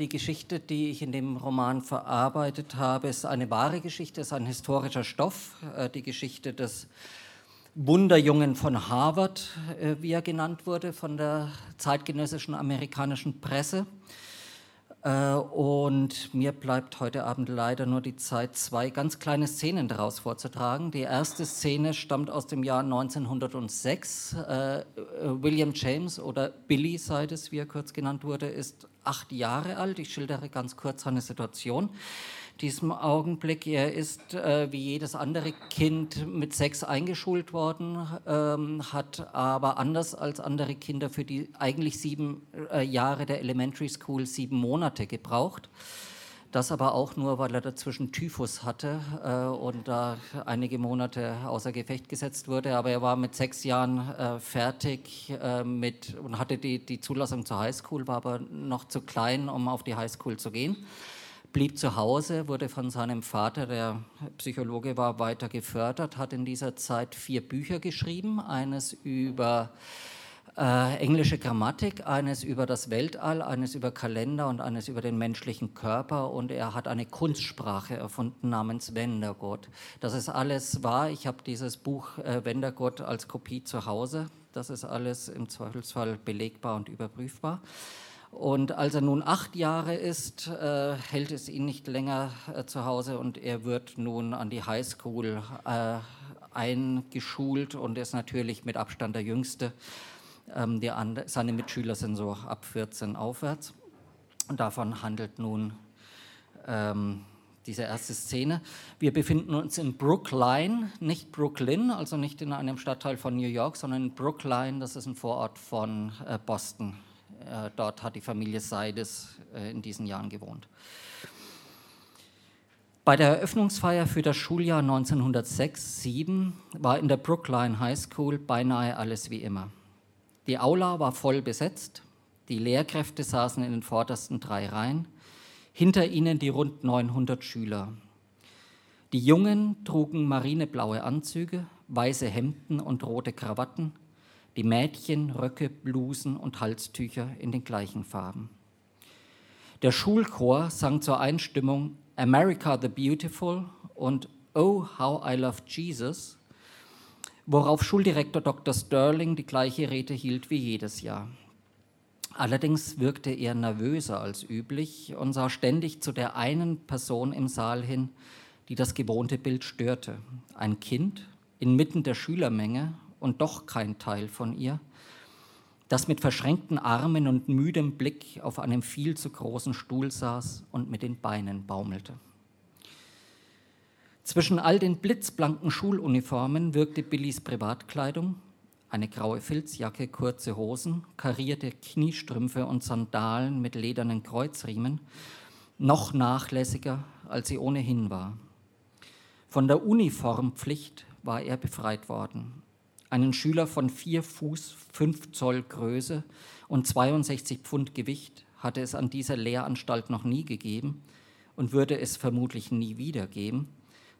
Die Geschichte, die ich in dem Roman verarbeitet habe, ist eine wahre Geschichte, ist ein historischer Stoff. Äh, die Geschichte des Wunderjungen von Harvard, äh, wie er genannt wurde, von der zeitgenössischen amerikanischen Presse. Äh, und mir bleibt heute Abend leider nur die Zeit, zwei ganz kleine Szenen daraus vorzutragen. Die erste Szene stammt aus dem Jahr 1906. Äh, William James oder Billy Sides, wie er kurz genannt wurde, ist acht Jahre alt. Ich schildere ganz kurz seine Situation diesem Augenblick. Er ist äh, wie jedes andere Kind mit sechs eingeschult worden, ähm, hat aber anders als andere Kinder für die eigentlich sieben äh, Jahre der Elementary School sieben Monate gebraucht. Das aber auch nur, weil er dazwischen Typhus hatte äh, und da einige Monate außer Gefecht gesetzt wurde. Aber er war mit sechs Jahren äh, fertig äh, mit, und hatte die, die Zulassung zur Highschool, war aber noch zu klein, um auf die Highschool zu gehen blieb zu Hause, wurde von seinem Vater, der Psychologe war, weiter gefördert, hat in dieser Zeit vier Bücher geschrieben, eines über äh, englische Grammatik, eines über das Weltall, eines über Kalender und eines über den menschlichen Körper und er hat eine Kunstsprache erfunden namens Wendergott. Das ist alles wahr. Ich habe dieses Buch äh, Wendergott als Kopie zu Hause. Das ist alles im Zweifelsfall belegbar und überprüfbar. Und als er nun acht Jahre ist, äh, hält es ihn nicht länger äh, zu Hause und er wird nun an die Highschool äh, eingeschult und ist natürlich mit Abstand der Jüngste. Ähm, andere, seine Mitschüler sind so ab 14 aufwärts. Und davon handelt nun ähm, diese erste Szene. Wir befinden uns in Brookline, nicht Brooklyn, also nicht in einem Stadtteil von New York, sondern in Brookline, das ist ein Vorort von äh, Boston. Äh, dort hat die Familie Seides äh, in diesen Jahren gewohnt. Bei der Eröffnungsfeier für das Schuljahr 1906-07 war in der Brookline High School beinahe alles wie immer. Die Aula war voll besetzt, die Lehrkräfte saßen in den vordersten drei Reihen, hinter ihnen die rund 900 Schüler. Die Jungen trugen marineblaue Anzüge, weiße Hemden und rote Krawatten, die Mädchen Röcke, Blusen und Halstücher in den gleichen Farben. Der Schulchor sang zur Einstimmung America the Beautiful und Oh, how I love Jesus, worauf Schuldirektor Dr. Sterling die gleiche Rede hielt wie jedes Jahr. Allerdings wirkte er nervöser als üblich und sah ständig zu der einen Person im Saal hin, die das gewohnte Bild störte. Ein Kind inmitten der Schülermenge und doch kein Teil von ihr, das mit verschränkten Armen und müdem Blick auf einem viel zu großen Stuhl saß und mit den Beinen baumelte. Zwischen all den blitzblanken Schuluniformen wirkte Billys Privatkleidung, eine graue Filzjacke, kurze Hosen, karierte Kniestrümpfe und Sandalen mit ledernen Kreuzriemen, noch nachlässiger, als sie ohnehin war. Von der Uniformpflicht war er befreit worden, einen Schüler von 4 Fuß 5 Zoll Größe und 62 Pfund Gewicht hatte es an dieser Lehranstalt noch nie gegeben und würde es vermutlich nie wieder geben,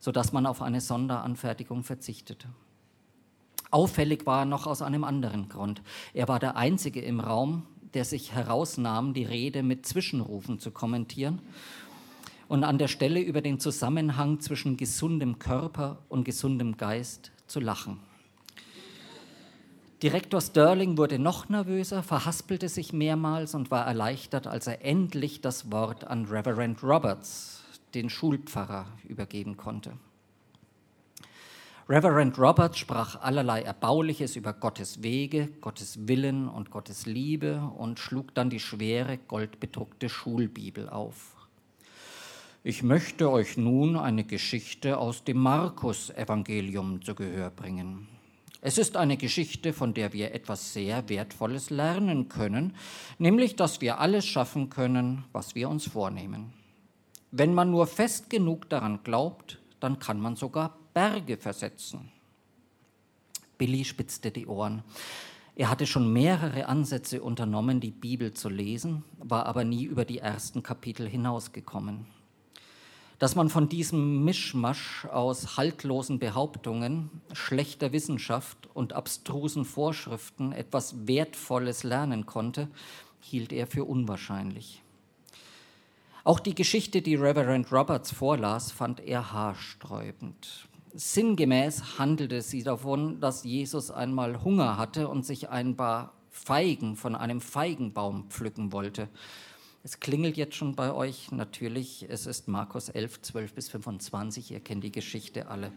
sodass man auf eine Sonderanfertigung verzichtete. Auffällig war er noch aus einem anderen Grund. Er war der Einzige im Raum, der sich herausnahm, die Rede mit Zwischenrufen zu kommentieren und an der Stelle über den Zusammenhang zwischen gesundem Körper und gesundem Geist zu lachen. Direktor Sterling wurde noch nervöser, verhaspelte sich mehrmals und war erleichtert, als er endlich das Wort an Reverend Roberts, den Schulpfarrer, übergeben konnte. Reverend Roberts sprach allerlei Erbauliches über Gottes Wege, Gottes Willen und Gottes Liebe und schlug dann die schwere, goldbedruckte Schulbibel auf. Ich möchte euch nun eine Geschichte aus dem Markus-Evangelium zu Gehör bringen. Es ist eine Geschichte, von der wir etwas sehr Wertvolles lernen können, nämlich dass wir alles schaffen können, was wir uns vornehmen. Wenn man nur fest genug daran glaubt, dann kann man sogar Berge versetzen. Billy spitzte die Ohren. Er hatte schon mehrere Ansätze unternommen, die Bibel zu lesen, war aber nie über die ersten Kapitel hinausgekommen dass man von diesem Mischmasch aus haltlosen Behauptungen, schlechter Wissenschaft und abstrusen Vorschriften etwas Wertvolles lernen konnte, hielt er für unwahrscheinlich. Auch die Geschichte, die Reverend Roberts vorlas, fand er haarsträubend. Sinngemäß handelte sie davon, dass Jesus einmal Hunger hatte und sich ein paar Feigen von einem Feigenbaum pflücken wollte. Es klingelt jetzt schon bei euch, natürlich, es ist Markus 11, 12 bis 25, ihr kennt die Geschichte alle.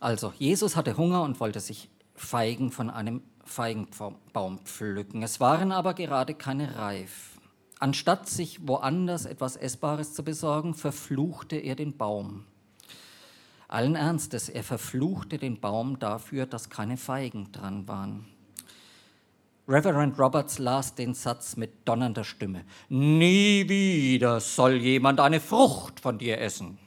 Also, Jesus hatte Hunger und wollte sich Feigen von einem Feigenbaum pflücken. Es waren aber gerade keine reif. Anstatt sich woanders etwas Essbares zu besorgen, verfluchte er den Baum. Allen Ernstes, er verfluchte den Baum dafür, dass keine Feigen dran waren. Reverend Roberts las den Satz mit donnernder Stimme. Nie wieder soll jemand eine Frucht von dir essen.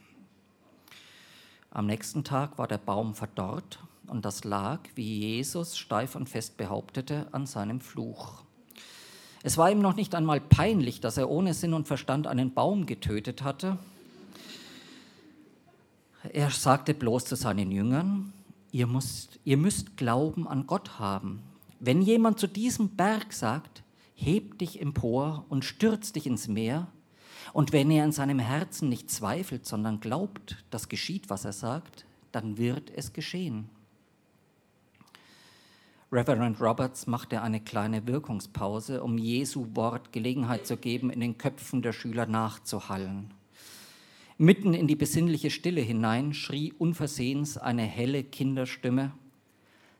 Am nächsten Tag war der Baum verdorrt und das lag, wie Jesus steif und fest behauptete, an seinem Fluch. Es war ihm noch nicht einmal peinlich, dass er ohne Sinn und Verstand einen Baum getötet hatte. Er sagte bloß zu seinen Jüngern, ihr müsst, ihr müsst Glauben an Gott haben. Wenn jemand zu diesem Berg sagt, heb dich empor und stürz dich ins Meer, und wenn er in seinem Herzen nicht zweifelt, sondern glaubt, dass geschieht, was er sagt, dann wird es geschehen. Reverend Roberts machte eine kleine Wirkungspause, um Jesu Wort Gelegenheit zu geben, in den Köpfen der Schüler nachzuhallen. Mitten in die besinnliche Stille hinein schrie unversehens eine helle Kinderstimme,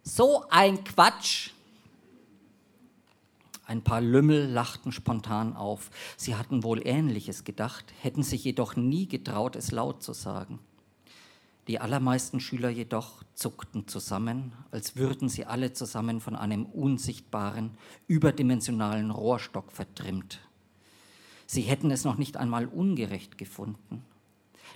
So ein Quatsch! Ein paar Lümmel lachten spontan auf. Sie hatten wohl Ähnliches gedacht, hätten sich jedoch nie getraut, es laut zu sagen. Die allermeisten Schüler jedoch zuckten zusammen, als würden sie alle zusammen von einem unsichtbaren, überdimensionalen Rohrstock vertrimmt. Sie hätten es noch nicht einmal ungerecht gefunden.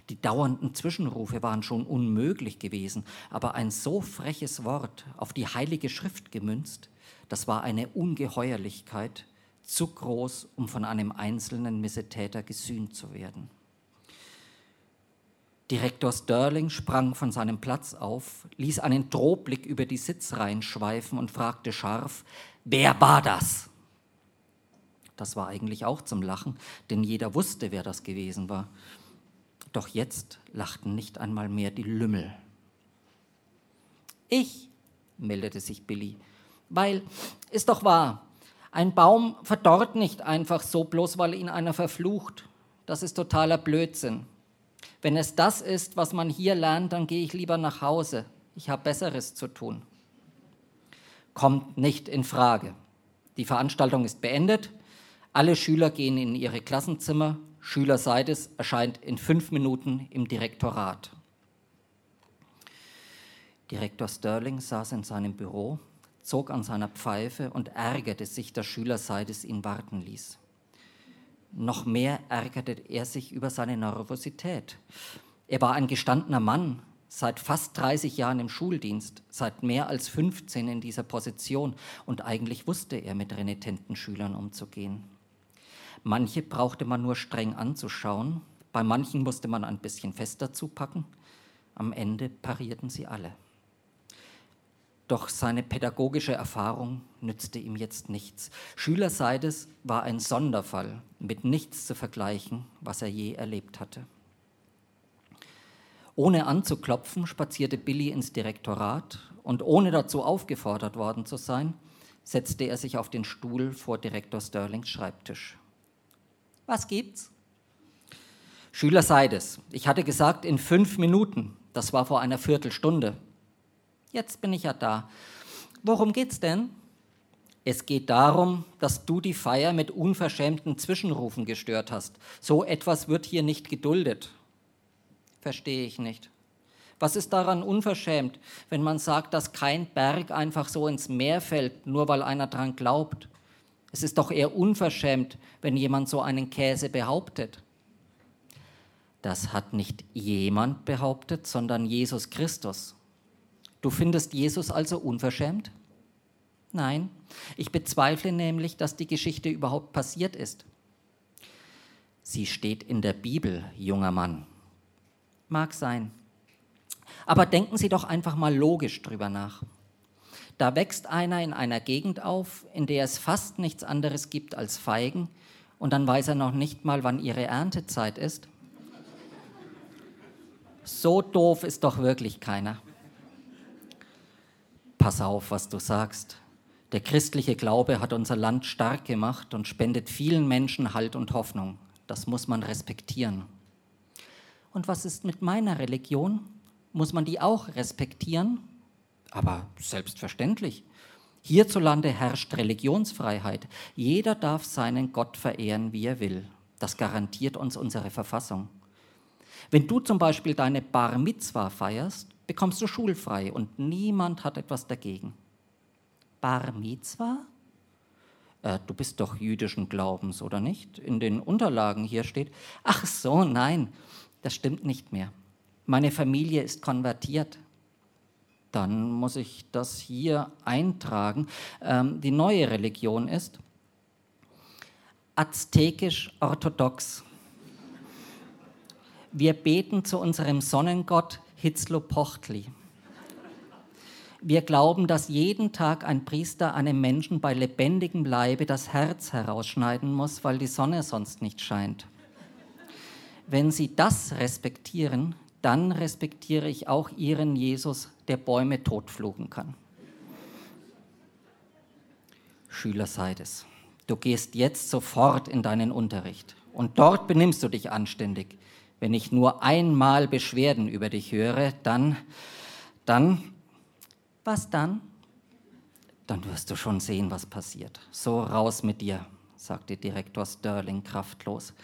Die dauernden Zwischenrufe waren schon unmöglich gewesen, aber ein so freches Wort, auf die Heilige Schrift gemünzt, das war eine Ungeheuerlichkeit, zu groß, um von einem einzelnen Missetäter gesühnt zu werden. Direktor Sterling sprang von seinem Platz auf, ließ einen Drohblick über die Sitzreihen schweifen und fragte scharf, wer war das? Das war eigentlich auch zum Lachen, denn jeder wusste, wer das gewesen war. Doch jetzt lachten nicht einmal mehr die Lümmel. Ich, meldete sich Billy, weil, ist doch wahr, ein Baum verdorrt nicht einfach so, bloß weil ihn einer verflucht. Das ist totaler Blödsinn. Wenn es das ist, was man hier lernt, dann gehe ich lieber nach Hause. Ich habe Besseres zu tun. Kommt nicht in Frage. Die Veranstaltung ist beendet. Alle Schüler gehen in ihre Klassenzimmer. Schüler Seides erscheint in fünf Minuten im Direktorat. Direktor Sterling saß in seinem Büro, zog an seiner Pfeife und ärgerte sich, dass Schüler Seides ihn warten ließ. Noch mehr ärgerte er sich über seine Nervosität. Er war ein gestandener Mann, seit fast 30 Jahren im Schuldienst, seit mehr als 15 in dieser Position und eigentlich wusste er mit renitenten Schülern umzugehen. Manche brauchte man nur streng anzuschauen, bei manchen musste man ein bisschen fester zupacken, am Ende parierten sie alle. Doch seine pädagogische Erfahrung nützte ihm jetzt nichts. Schüler Seides war ein Sonderfall, mit nichts zu vergleichen, was er je erlebt hatte. Ohne anzuklopfen, spazierte Billy ins Direktorat und ohne dazu aufgefordert worden zu sein, setzte er sich auf den Stuhl vor Direktor Sterlings Schreibtisch. Was gibt's? Schüler Seides, ich hatte gesagt in fünf Minuten, das war vor einer Viertelstunde. Jetzt bin ich ja da. Worum geht's denn? Es geht darum, dass du die Feier mit unverschämten Zwischenrufen gestört hast. So etwas wird hier nicht geduldet. Verstehe ich nicht. Was ist daran unverschämt, wenn man sagt, dass kein Berg einfach so ins Meer fällt, nur weil einer dran glaubt? Es ist doch eher unverschämt, wenn jemand so einen Käse behauptet. Das hat nicht jemand behauptet, sondern Jesus Christus. Du findest Jesus also unverschämt? Nein, ich bezweifle nämlich, dass die Geschichte überhaupt passiert ist. Sie steht in der Bibel, junger Mann. Mag sein. Aber denken Sie doch einfach mal logisch drüber nach. Da wächst einer in einer Gegend auf, in der es fast nichts anderes gibt als Feigen, und dann weiß er noch nicht mal, wann ihre Erntezeit ist. So doof ist doch wirklich keiner. Pass auf, was du sagst. Der christliche Glaube hat unser Land stark gemacht und spendet vielen Menschen Halt und Hoffnung. Das muss man respektieren. Und was ist mit meiner Religion? Muss man die auch respektieren? Aber selbstverständlich. Hierzulande herrscht Religionsfreiheit. Jeder darf seinen Gott verehren, wie er will. Das garantiert uns unsere Verfassung. Wenn du zum Beispiel deine Bar Mitzwa feierst, bekommst du schulfrei und niemand hat etwas dagegen. Bar Mitzwa? Äh, du bist doch jüdischen Glaubens, oder nicht? In den Unterlagen hier steht, ach so, nein, das stimmt nicht mehr. Meine Familie ist konvertiert. Dann muss ich das hier eintragen. Ähm, die neue Religion ist aztekisch-orthodox. Wir beten zu unserem Sonnengott Hitzlopochtli. Wir glauben, dass jeden Tag ein Priester einem Menschen bei lebendigem Leibe das Herz herausschneiden muss, weil die Sonne sonst nicht scheint. Wenn Sie das respektieren, dann respektiere ich auch Ihren Jesus, der Bäume totflugen kann. Schüler Seides, du gehst jetzt sofort in deinen Unterricht und dort benimmst du dich anständig. Wenn ich nur einmal Beschwerden über dich höre, dann, dann was dann? Dann wirst du schon sehen, was passiert. So raus mit dir, sagte Direktor Sterling kraftlos.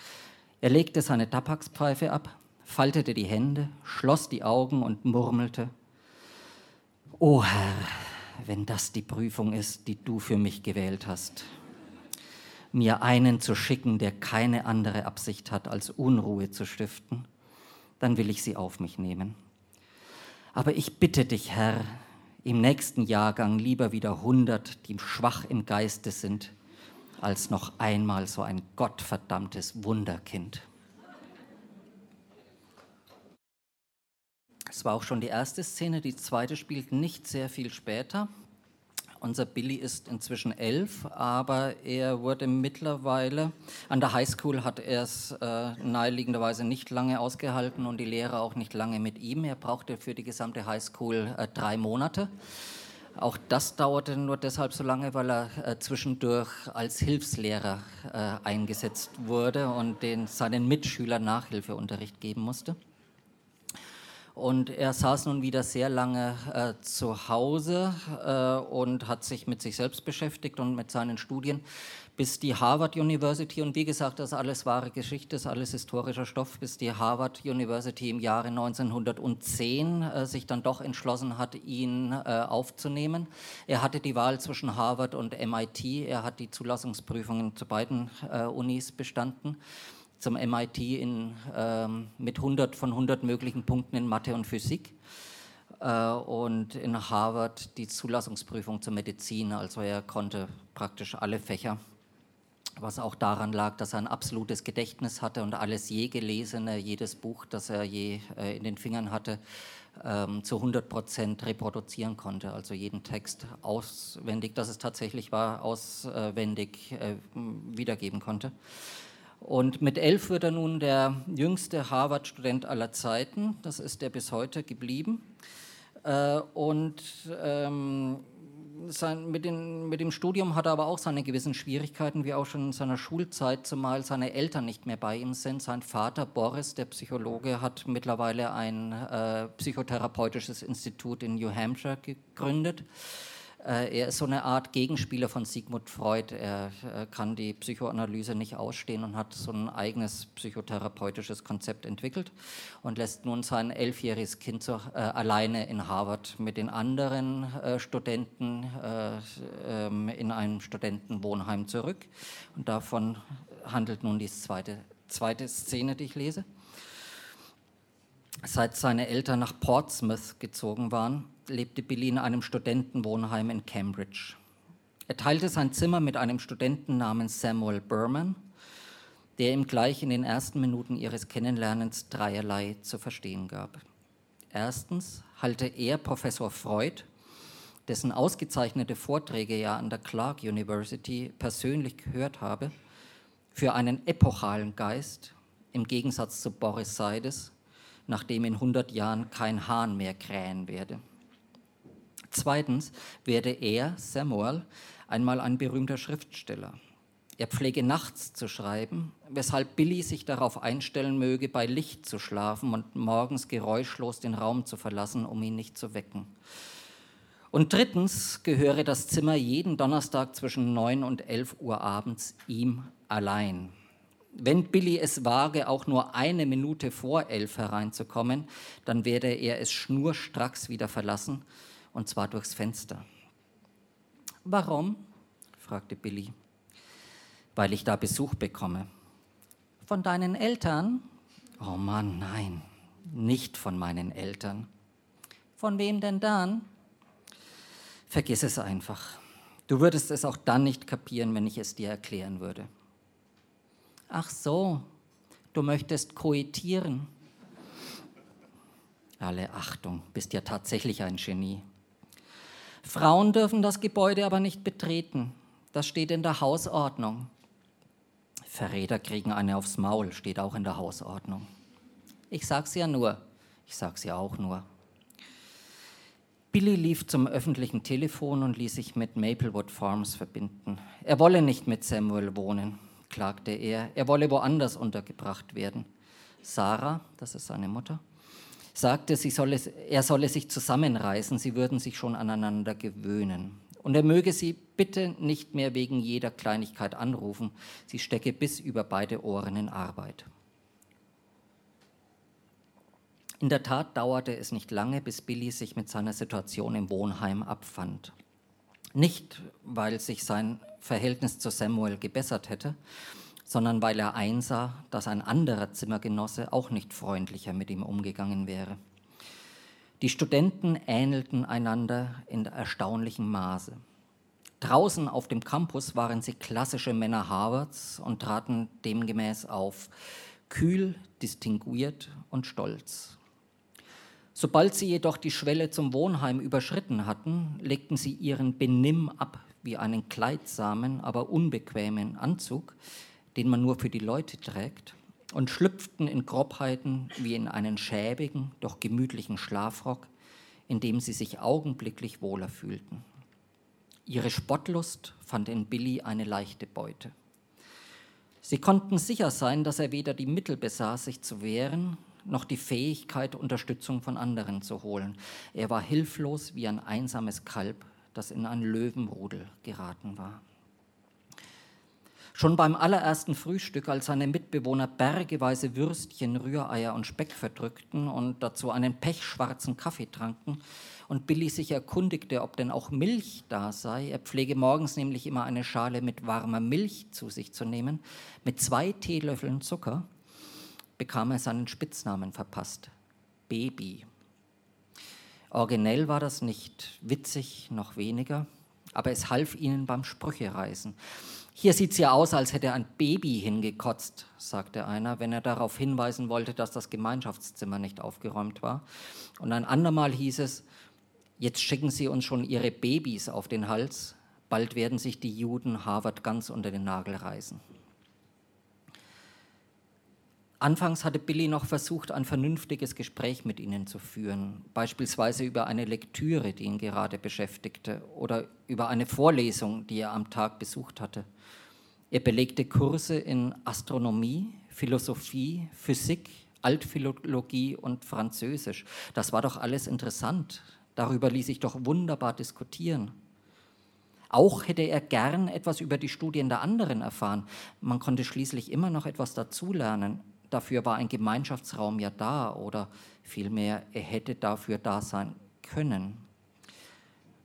Er legte seine Tabakspfeife ab, faltete die Hände, schloss die Augen und murmelte, O Herr, wenn das die Prüfung ist, die du für mich gewählt hast, mir einen zu schicken, der keine andere Absicht hat, als Unruhe zu stiften, dann will ich sie auf mich nehmen. Aber ich bitte dich, Herr, im nächsten Jahrgang lieber wieder 100, die schwach im Geiste sind, als noch einmal so ein gottverdammtes Wunderkind. Es war auch schon die erste Szene, die zweite spielt nicht sehr viel später. Unser Billy ist inzwischen elf, aber er wurde mittlerweile, an der Highschool hat er es äh, naheliegenderweise nicht lange ausgehalten und die Lehrer auch nicht lange mit ihm. Er brauchte für die gesamte Highschool äh, drei Monate. Auch das dauerte nur deshalb so lange, weil er äh, zwischendurch als Hilfslehrer äh, eingesetzt wurde und den, seinen Mitschülern Nachhilfeunterricht geben musste. Und er saß nun wieder sehr lange äh, zu Hause äh, und hat sich mit sich selbst beschäftigt und mit seinen Studien, bis die Harvard University, und wie gesagt, das ist alles wahre Geschichte, das ist alles historischer Stoff, bis die Harvard University im Jahre 1910 äh, sich dann doch entschlossen hat, ihn äh, aufzunehmen. Er hatte die Wahl zwischen Harvard und MIT, er hat die Zulassungsprüfungen zu beiden äh, Unis bestanden zum MIT in, ähm, mit 100 von 100 möglichen Punkten in Mathe und Physik äh, und in Harvard die Zulassungsprüfung zur Medizin. Also er konnte praktisch alle Fächer, was auch daran lag, dass er ein absolutes Gedächtnis hatte und alles je gelesene, jedes Buch, das er je äh, in den Fingern hatte, ähm, zu 100 Prozent reproduzieren konnte, also jeden Text auswendig, dass es tatsächlich war, auswendig äh, wiedergeben konnte. Und mit elf wird er nun der jüngste Harvard-Student aller Zeiten. Das ist er bis heute geblieben. Äh, und ähm, mit, dem Studium hat er aber auch seine gewissen Schwierigkeiten, wie auch schon in seiner Schulzeit, zumal seine Eltern nicht mehr bei ihm sind. Sein Vater Boris, der Psychologe, hat mittlerweile ein äh, psychotherapeutisches Institut in New Hampshire gegründet. Äh, er ist so eine Art Gegenspieler von Sigmund Freud. Er kann die Psychoanalyse nicht ausstehen und hat so ein eigenes psychotherapeutisches Konzept entwickelt und lässt nun sein elfjähriges Kind so, äh, alleine in Harvard mit den anderen äh, Studenten äh, ähm, in einem Studentenwohnheim zurück. Und davon handelt nun die zweite, zweite Szene, die ich lese. Seit seine Eltern nach Portsmouth gezogen waren, lebte Billy in einem Studentenwohnheim in Cambridge. Er teilte sein Zimmer mit einem Studenten namens Samuel Berman, der ihm gleich in den ersten Minuten ihres Kennenlernens dreierlei zu verstehen gab. Erstens halte er Professor Freud, dessen ausgezeichnete Vorträge er an der Clark University persönlich gehört habe, für einen epochalen Geist, im Gegensatz zu Boris Seides, nachdem in 100 Jahren kein Hahn mehr krähen werde. Zweitens werde er, Samuel, einmal ein berühmter Schriftsteller. Er pflege nachts zu schreiben, weshalb Billy sich darauf einstellen möge, bei Licht zu schlafen und morgens geräuschlos den Raum zu verlassen, um ihn nicht zu wecken. Und drittens gehöre das Zimmer jeden Donnerstag zwischen 9 und 11 Uhr abends ihm allein. Wenn Billy es wage, auch nur eine Minute vor elf hereinzukommen, dann werde er es schnurstracks wieder verlassen, und zwar durchs Fenster. Warum? fragte Billy weil ich da Besuch bekomme. Von deinen Eltern? Oh Mann, nein, nicht von meinen Eltern. Von wem denn dann? Vergiss es einfach. Du würdest es auch dann nicht kapieren, wenn ich es dir erklären würde. Ach so, du möchtest koitieren. Alle Achtung, bist ja tatsächlich ein Genie. Frauen dürfen das Gebäude aber nicht betreten. Das steht in der Hausordnung. Verräter kriegen eine aufs Maul, steht auch in der Hausordnung. Ich sag's ja nur, ich sag's ja auch nur. Billy lief zum öffentlichen Telefon und ließ sich mit Maplewood Farms verbinden. Er wolle nicht mit Samuel wohnen, klagte er. Er wolle woanders untergebracht werden. Sarah, das ist seine Mutter, sagte, solle, er solle sich zusammenreißen, sie würden sich schon aneinander gewöhnen. Und er möge sie bitte nicht mehr wegen jeder Kleinigkeit anrufen, sie stecke bis über beide Ohren in Arbeit. In der Tat dauerte es nicht lange, bis Billy sich mit seiner Situation im Wohnheim abfand. Nicht, weil sich sein Verhältnis zu Samuel gebessert hätte, sondern weil er einsah, dass ein anderer Zimmergenosse auch nicht freundlicher mit ihm umgegangen wäre. Die Studenten ähnelten einander in erstaunlichem Maße. Draußen auf dem Campus waren sie klassische Männer Harvards und traten demgemäß auf, kühl, distinguiert und stolz. Sobald sie jedoch die Schwelle zum Wohnheim überschritten hatten, legten sie ihren Benimm ab wie einen kleidsamen, aber unbequemen Anzug, den man nur für die Leute trägt, und schlüpften in Grobheiten wie in einen schäbigen, doch gemütlichen Schlafrock, in dem sie sich augenblicklich wohler fühlten. Ihre Spottlust fand in Billy eine leichte Beute. Sie konnten sicher sein, dass er weder die Mittel besaß, sich zu wehren, noch die Fähigkeit, Unterstützung von anderen zu holen. Er war hilflos wie ein einsames Kalb, das in ein Löwenrudel geraten war. Schon beim allerersten Frühstück, als seine Mitbewohner bergeweise Würstchen, Rühreier und Speck verdrückten und dazu einen pechschwarzen Kaffee tranken und Billy sich erkundigte, ob denn auch Milch da sei, er pflege morgens nämlich immer eine Schale mit warmer Milch zu sich zu nehmen, mit zwei Teelöffeln Zucker, bekam er seinen Spitznamen verpasst, Baby. Originell war das nicht, witzig noch weniger, aber es half ihnen beim Sprüchereisen. Hier sieht es ja aus, als hätte ein Baby hingekotzt, sagte einer, wenn er darauf hinweisen wollte, dass das Gemeinschaftszimmer nicht aufgeräumt war. Und ein andermal hieß es, jetzt schicken Sie uns schon Ihre Babys auf den Hals, bald werden sich die Juden Harvard ganz unter den Nagel reißen. Anfangs hatte Billy noch versucht, ein vernünftiges Gespräch mit ihnen zu führen, beispielsweise über eine Lektüre, die ihn gerade beschäftigte, oder über eine Vorlesung, die er am Tag besucht hatte. Er belegte Kurse in Astronomie, Philosophie, Physik, Altphilologie und Französisch. Das war doch alles interessant. Darüber ließ sich doch wunderbar diskutieren. Auch hätte er gern etwas über die Studien der anderen erfahren. Man konnte schließlich immer noch etwas dazulernen. Dafür war ein Gemeinschaftsraum ja da oder vielmehr, er hätte dafür da sein können.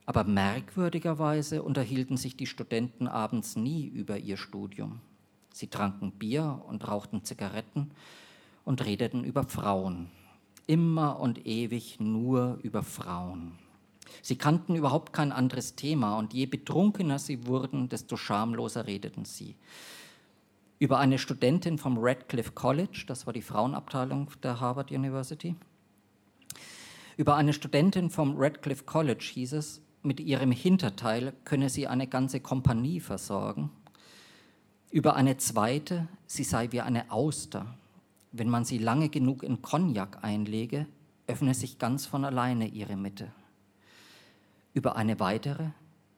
Aber merkwürdigerweise unterhielten sich die Studenten abends nie über ihr Studium. Sie tranken Bier und rauchten Zigaretten und redeten über Frauen. Immer und ewig nur über Frauen. Sie kannten überhaupt kein anderes Thema und je betrunkener sie wurden, desto schamloser redeten sie über eine Studentin vom Radcliffe College, das war die Frauenabteilung der Harvard University. Über eine Studentin vom Radcliffe College hieß es, mit ihrem Hinterteil könne sie eine ganze Kompanie versorgen. Über eine zweite, sie sei wie eine Auster. Wenn man sie lange genug in Cognac einlege, öffne sich ganz von alleine ihre Mitte. Über eine weitere,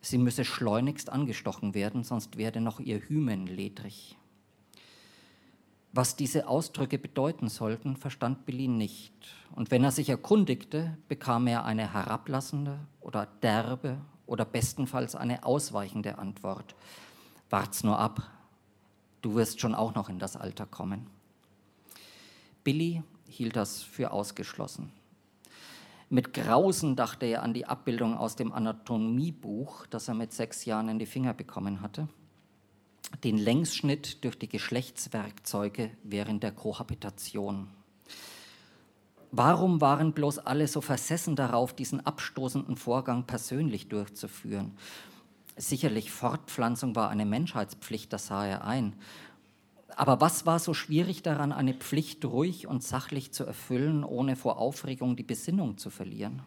sie müsse schleunigst angestochen werden, sonst werde noch ihr Hymen ledrig. Was diese Ausdrücke bedeuten sollten, verstand Bellin nicht. Und wenn er sich erkundigte, bekam er eine herablassende oder derbe oder bestenfalls eine ausweichende Antwort. Wart's nur ab, du wirst schon auch noch in das Alter kommen. Billy hielt das für ausgeschlossen. Mit Grausen dachte er an die Abbildung aus dem Anatomiebuch, das er mit sechs Jahren in die Finger bekommen hatte den Längsschnitt durch die Geschlechtswerkzeuge während der Kohabitation. Warum waren bloß alle so versessen darauf, diesen abstoßenden Vorgang persönlich durchzuführen? Sicherlich Fortpflanzung war eine Menschheitspflicht, das sah er ein. Aber was war so schwierig daran, eine Pflicht ruhig und sachlich zu erfüllen, ohne vor Aufregung die Besinnung zu verlieren?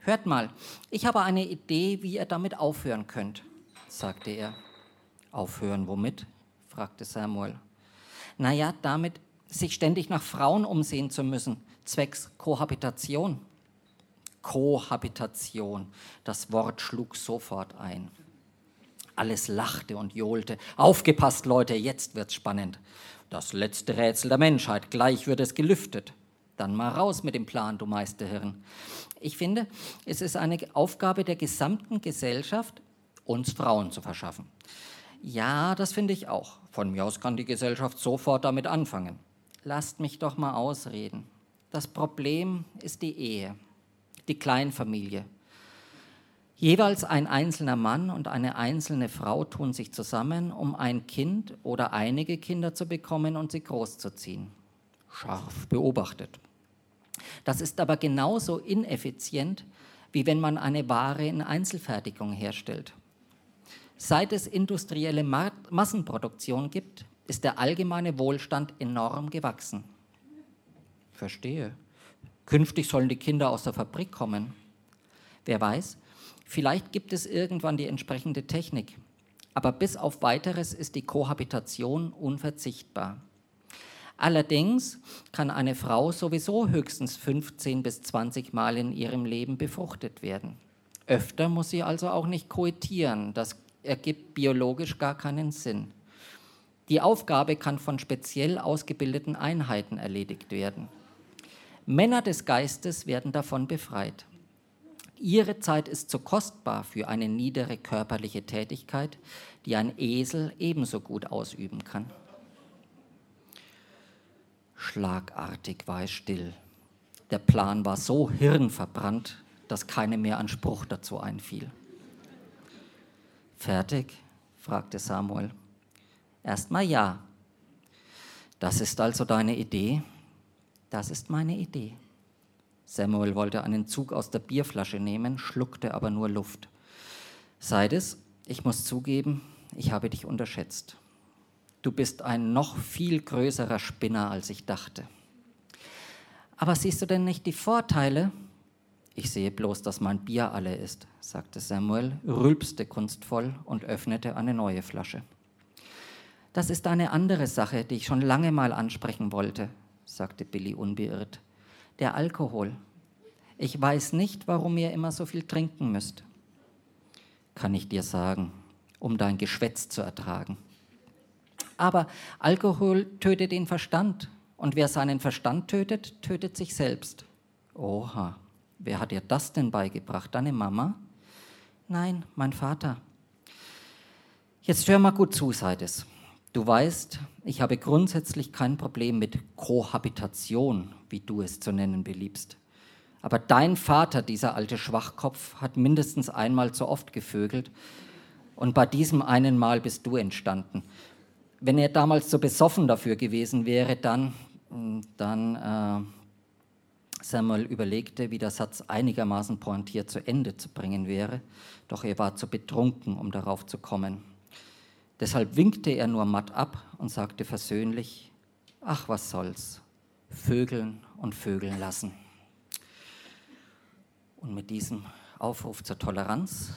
Hört mal, ich habe eine Idee, wie ihr damit aufhören könnt sagte er. Aufhören womit? fragte Samuel. Naja, damit, sich ständig nach Frauen umsehen zu müssen, zwecks Kohabitation. Kohabitation, das Wort schlug sofort ein. Alles lachte und johlte. Aufgepasst, Leute, jetzt wird's spannend. Das letzte Rätsel der Menschheit, gleich wird es gelüftet. Dann mal raus mit dem Plan, du Meisterhirn. Ich finde, es ist eine Aufgabe der gesamten Gesellschaft, uns Frauen zu verschaffen. Ja, das finde ich auch. Von mir aus kann die Gesellschaft sofort damit anfangen. Lasst mich doch mal ausreden. Das Problem ist die Ehe, die Kleinfamilie. Jeweils ein einzelner Mann und eine einzelne Frau tun sich zusammen, um ein Kind oder einige Kinder zu bekommen und sie großzuziehen. Scharf beobachtet. Das ist aber genauso ineffizient, wie wenn man eine Ware in Einzelfertigung herstellt. Seit es industrielle Massenproduktion gibt, ist der allgemeine Wohlstand enorm gewachsen. Verstehe. Künftig sollen die Kinder aus der Fabrik kommen. Wer weiß, vielleicht gibt es irgendwann die entsprechende Technik. Aber bis auf weiteres ist die Kohabitation unverzichtbar. Allerdings kann eine Frau sowieso höchstens 15 bis 20 Mal in ihrem Leben befruchtet werden. Öfter muss sie also auch nicht koitieren. Das ergibt biologisch gar keinen Sinn. Die Aufgabe kann von speziell ausgebildeten Einheiten erledigt werden. Männer des Geistes werden davon befreit. Ihre Zeit ist zu kostbar für eine niedere körperliche Tätigkeit, die ein Esel ebenso gut ausüben kann. Schlagartig war es still. Der Plan war so hirnverbrannt, dass keinem mehr ein Spruch dazu einfiel. Fertig? fragte Samuel. Erstmal ja. Das ist also deine Idee? Das ist meine Idee. Samuel wollte einen Zug aus der Bierflasche nehmen, schluckte aber nur Luft. Seides, ich muss zugeben, ich habe dich unterschätzt. Du bist ein noch viel größerer Spinner, als ich dachte. Aber siehst du denn nicht die Vorteile, ich sehe bloß, dass mein Bier alle ist, sagte Samuel, rülpste kunstvoll und öffnete eine neue Flasche. Das ist eine andere Sache, die ich schon lange mal ansprechen wollte, sagte Billy unbeirrt. Der Alkohol. Ich weiß nicht, warum ihr immer so viel trinken müsst. Kann ich dir sagen, um dein Geschwätz zu ertragen. Aber Alkohol tötet den Verstand, und wer seinen Verstand tötet, tötet sich selbst. Oha. Wer hat dir das denn beigebracht? Deine Mama? Nein, mein Vater. Jetzt hör mal gut zu, Seides. Du weißt, ich habe grundsätzlich kein Problem mit Kohabitation, wie du es zu nennen beliebst. Aber dein Vater, dieser alte Schwachkopf, hat mindestens einmal zu oft gevögelt und bei diesem einen Mal bist du entstanden. Wenn er damals so besoffen dafür gewesen wäre, dann, dann äh, Samuel überlegte, wie der Satz einigermaßen pointiert zu Ende zu bringen wäre, doch er war zu betrunken, um darauf zu kommen. Deshalb winkte er nur matt ab und sagte versöhnlich, ach was soll's, Vögeln und Vögeln lassen. Und mit diesem Aufruf zur Toleranz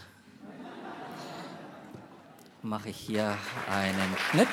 mache ich hier einen Schnitt.